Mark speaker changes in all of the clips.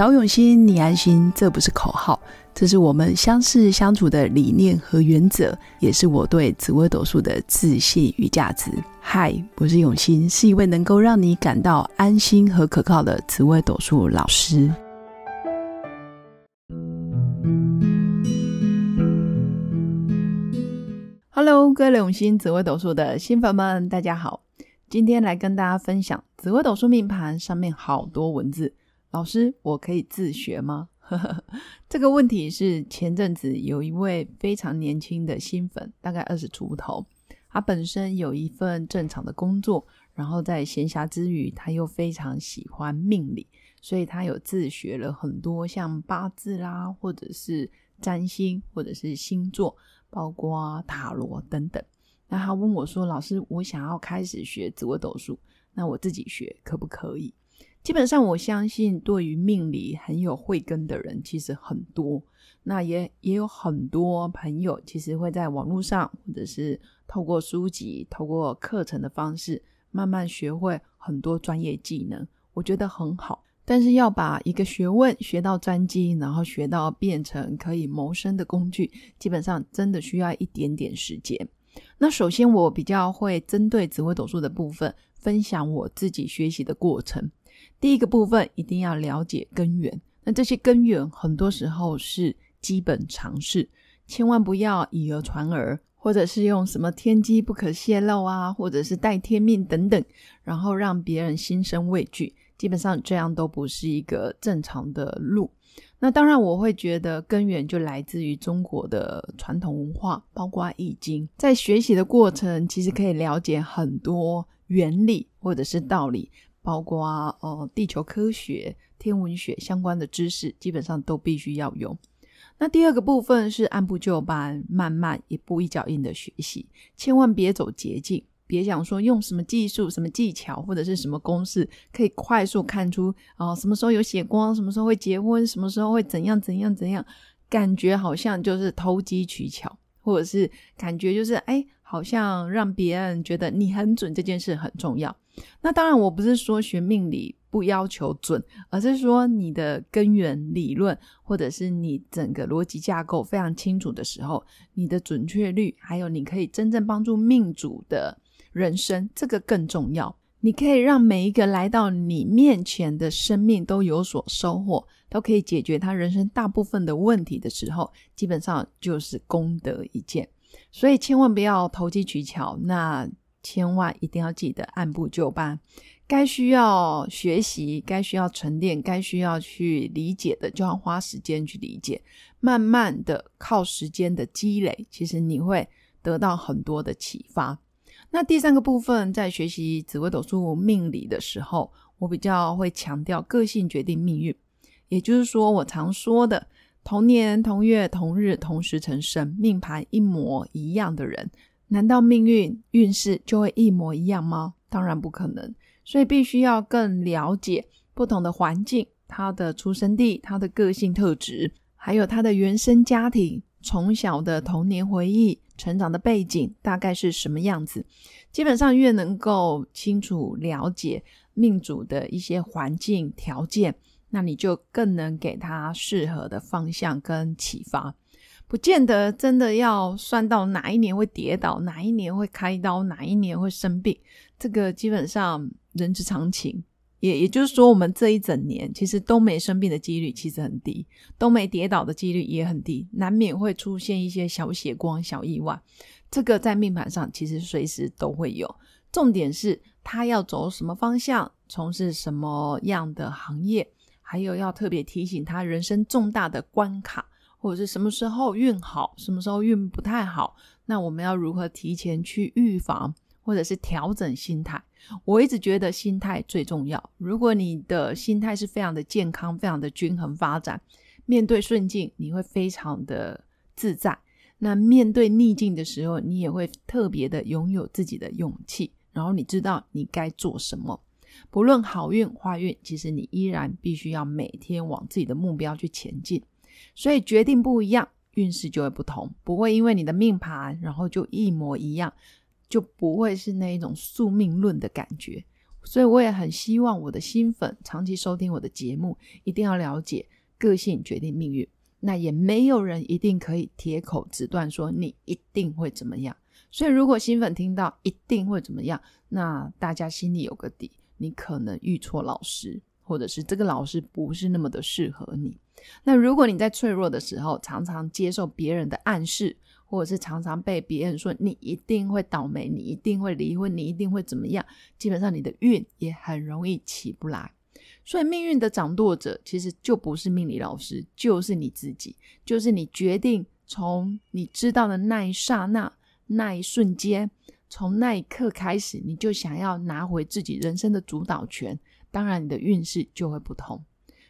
Speaker 1: 找永新，你安心，这不是口号，这是我们相识相处的理念和原则，也是我对紫微斗数的自信与价值。嗨，我是永新，是一位能够让你感到安心和可靠的紫微斗数老师。Hello，各位永新紫微斗数的新粉们，大家好，今天来跟大家分享紫微斗数命盘上面好多文字。老师，我可以自学吗？这个问题是前阵子有一位非常年轻的新粉，大概二十出头，他本身有一份正常的工作，然后在闲暇之余，他又非常喜欢命理，所以他有自学了很多像八字啦，或者是占星，或者是星座，包括塔罗等等。那他问我说：“老师，我想要开始学紫微斗数，那我自己学可不可以？”基本上，我相信对于命理很有慧根的人其实很多。那也也有很多朋友其实会在网络上，或者是透过书籍、透过课程的方式，慢慢学会很多专业技能。我觉得很好。但是要把一个学问学到专精，然后学到变成可以谋生的工具，基本上真的需要一点点时间。那首先，我比较会针对紫微斗数的部分，分享我自己学习的过程。第一个部分一定要了解根源，那这些根源很多时候是基本常识，千万不要以讹传讹，或者是用什么天机不可泄露啊，或者是待天命等等，然后让别人心生畏惧。基本上这样都不是一个正常的路。那当然，我会觉得根源就来自于中国的传统文化，包括易经。在学习的过程，其实可以了解很多原理或者是道理。包括呃地球科学、天文学相关的知识，基本上都必须要用。那第二个部分是按部就班、慢慢一步一脚印的学习，千万别走捷径，别想说用什么技术、什么技巧或者是什么公式，可以快速看出啊什么时候有血光，什么时候会结婚，什么时候会怎样怎样怎样，感觉好像就是投机取巧，或者是感觉就是哎。好像让别人觉得你很准，这件事很重要。那当然，我不是说学命理不要求准，而是说你的根源理论或者是你整个逻辑架构非常清楚的时候，你的准确率，还有你可以真正帮助命主的人生，这个更重要。你可以让每一个来到你面前的生命都有所收获，都可以解决他人生大部分的问题的时候，基本上就是功德一件。所以千万不要投机取巧，那千万一定要记得按部就班，该需要学习、该需要沉淀、该需要去理解的，就要花时间去理解，慢慢的靠时间的积累，其实你会得到很多的启发。那第三个部分，在学习紫微斗数命理的时候，我比较会强调个性决定命运，也就是说，我常说的。同年同月同日同时成生，命盘一模一样的人，难道命运运势就会一模一样吗？当然不可能。所以必须要更了解不同的环境，他的出生地、他的个性特质，还有他的原生家庭、从小的童年回忆、成长的背景大概是什么样子。基本上越能够清楚了解命主的一些环境条件。那你就更能给他适合的方向跟启发，不见得真的要算到哪一年会跌倒，哪一年会开刀，哪一年会生病，这个基本上人之常情。也也就是说，我们这一整年其实都没生病的几率其实很低，都没跌倒的几率也很低，难免会出现一些小血光、小意外。这个在命盘上其实随时都会有，重点是他要走什么方向，从事什么样的行业。还有要特别提醒他人生重大的关卡，或者是什么时候运好，什么时候运不太好，那我们要如何提前去预防，或者是调整心态？我一直觉得心态最重要。如果你的心态是非常的健康，非常的均衡发展，面对顺境你会非常的自在；那面对逆境的时候，你也会特别的拥有自己的勇气，然后你知道你该做什么。不论好运坏运，其实你依然必须要每天往自己的目标去前进。所以决定不一样，运势就会不同。不会因为你的命盘，然后就一模一样，就不会是那一种宿命论的感觉。所以我也很希望我的新粉长期收听我的节目，一定要了解个性决定命运。那也没有人一定可以铁口直断说你一定会怎么样。所以如果新粉听到一定会怎么样，那大家心里有个底，你可能遇错老师，或者是这个老师不是那么的适合你。那如果你在脆弱的时候，常常接受别人的暗示，或者是常常被别人说你一定会倒霉，你一定会离婚，你一定会怎么样，基本上你的运也很容易起不来。所以命运的掌舵者其实就不是命理老师，就是你自己，就是你决定从你知道的那一刹那、那一瞬间，从那一刻开始，你就想要拿回自己人生的主导权，当然你的运势就会不同。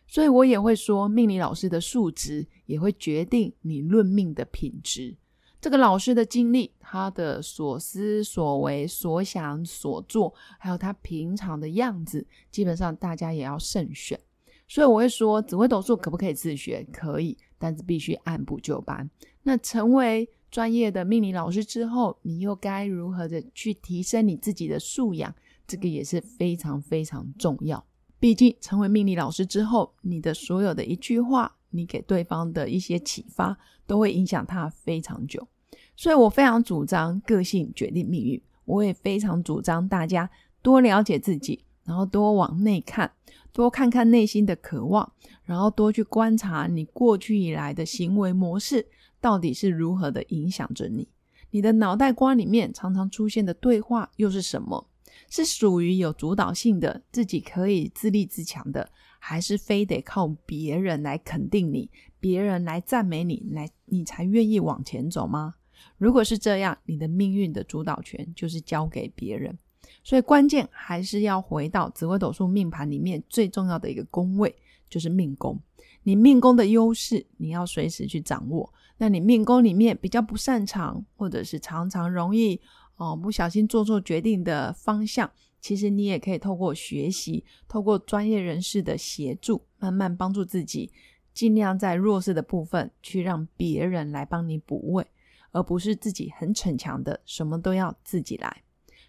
Speaker 1: 所以我也会说，命理老师的数值也会决定你论命的品质。这个老师的经历，他的所思所为、所想所做，还有他平常的样子，基本上大家也要慎选。所以我会说，紫微斗数可不可以自学？可以，但是必须按部就班。那成为专业的命理老师之后，你又该如何的去提升你自己的素养？这个也是非常非常重要。毕竟成为命理老师之后，你的所有的一句话。你给对方的一些启发，都会影响他非常久。所以我非常主张个性决定命运。我也非常主张大家多了解自己，然后多往内看，多看看内心的渴望，然后多去观察你过去以来的行为模式到底是如何的影响着你。你的脑袋瓜里面常常出现的对话又是什么？是属于有主导性的，自己可以自立自强的。还是非得靠别人来肯定你，别人来赞美你，来你才愿意往前走吗？如果是这样，你的命运的主导权就是交给别人。所以关键还是要回到紫微斗数命盘里面最重要的一个宫位，就是命宫。你命宫的优势，你要随时去掌握。那你命宫里面比较不擅长，或者是常常容易哦不小心做错决定的方向。其实你也可以透过学习，透过专业人士的协助，慢慢帮助自己，尽量在弱势的部分去让别人来帮你补位，而不是自己很逞强的，什么都要自己来，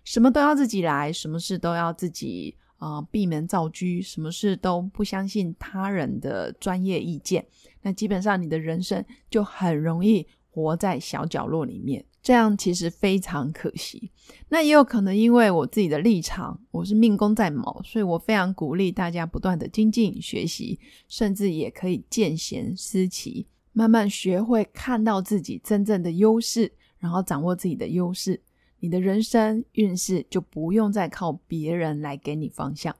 Speaker 1: 什么都要自己来，什么事都要自己啊闭门造车，什么事都不相信他人的专业意见，那基本上你的人生就很容易活在小角落里面。这样其实非常可惜。那也有可能因为我自己的立场，我是命宫在卯，所以我非常鼓励大家不断的精进学习，甚至也可以见贤思齐，慢慢学会看到自己真正的优势，然后掌握自己的优势，你的人生运势就不用再靠别人来给你方向。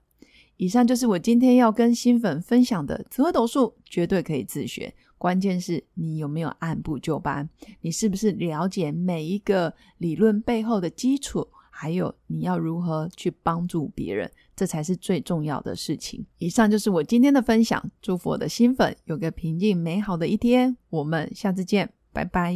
Speaker 1: 以上就是我今天要跟新粉分享的紫微斗数，绝对可以自学。关键是你有没有按部就班，你是不是了解每一个理论背后的基础，还有你要如何去帮助别人，这才是最重要的事情。以上就是我今天的分享，祝福我的新粉有个平静美好的一天，我们下次见，拜拜。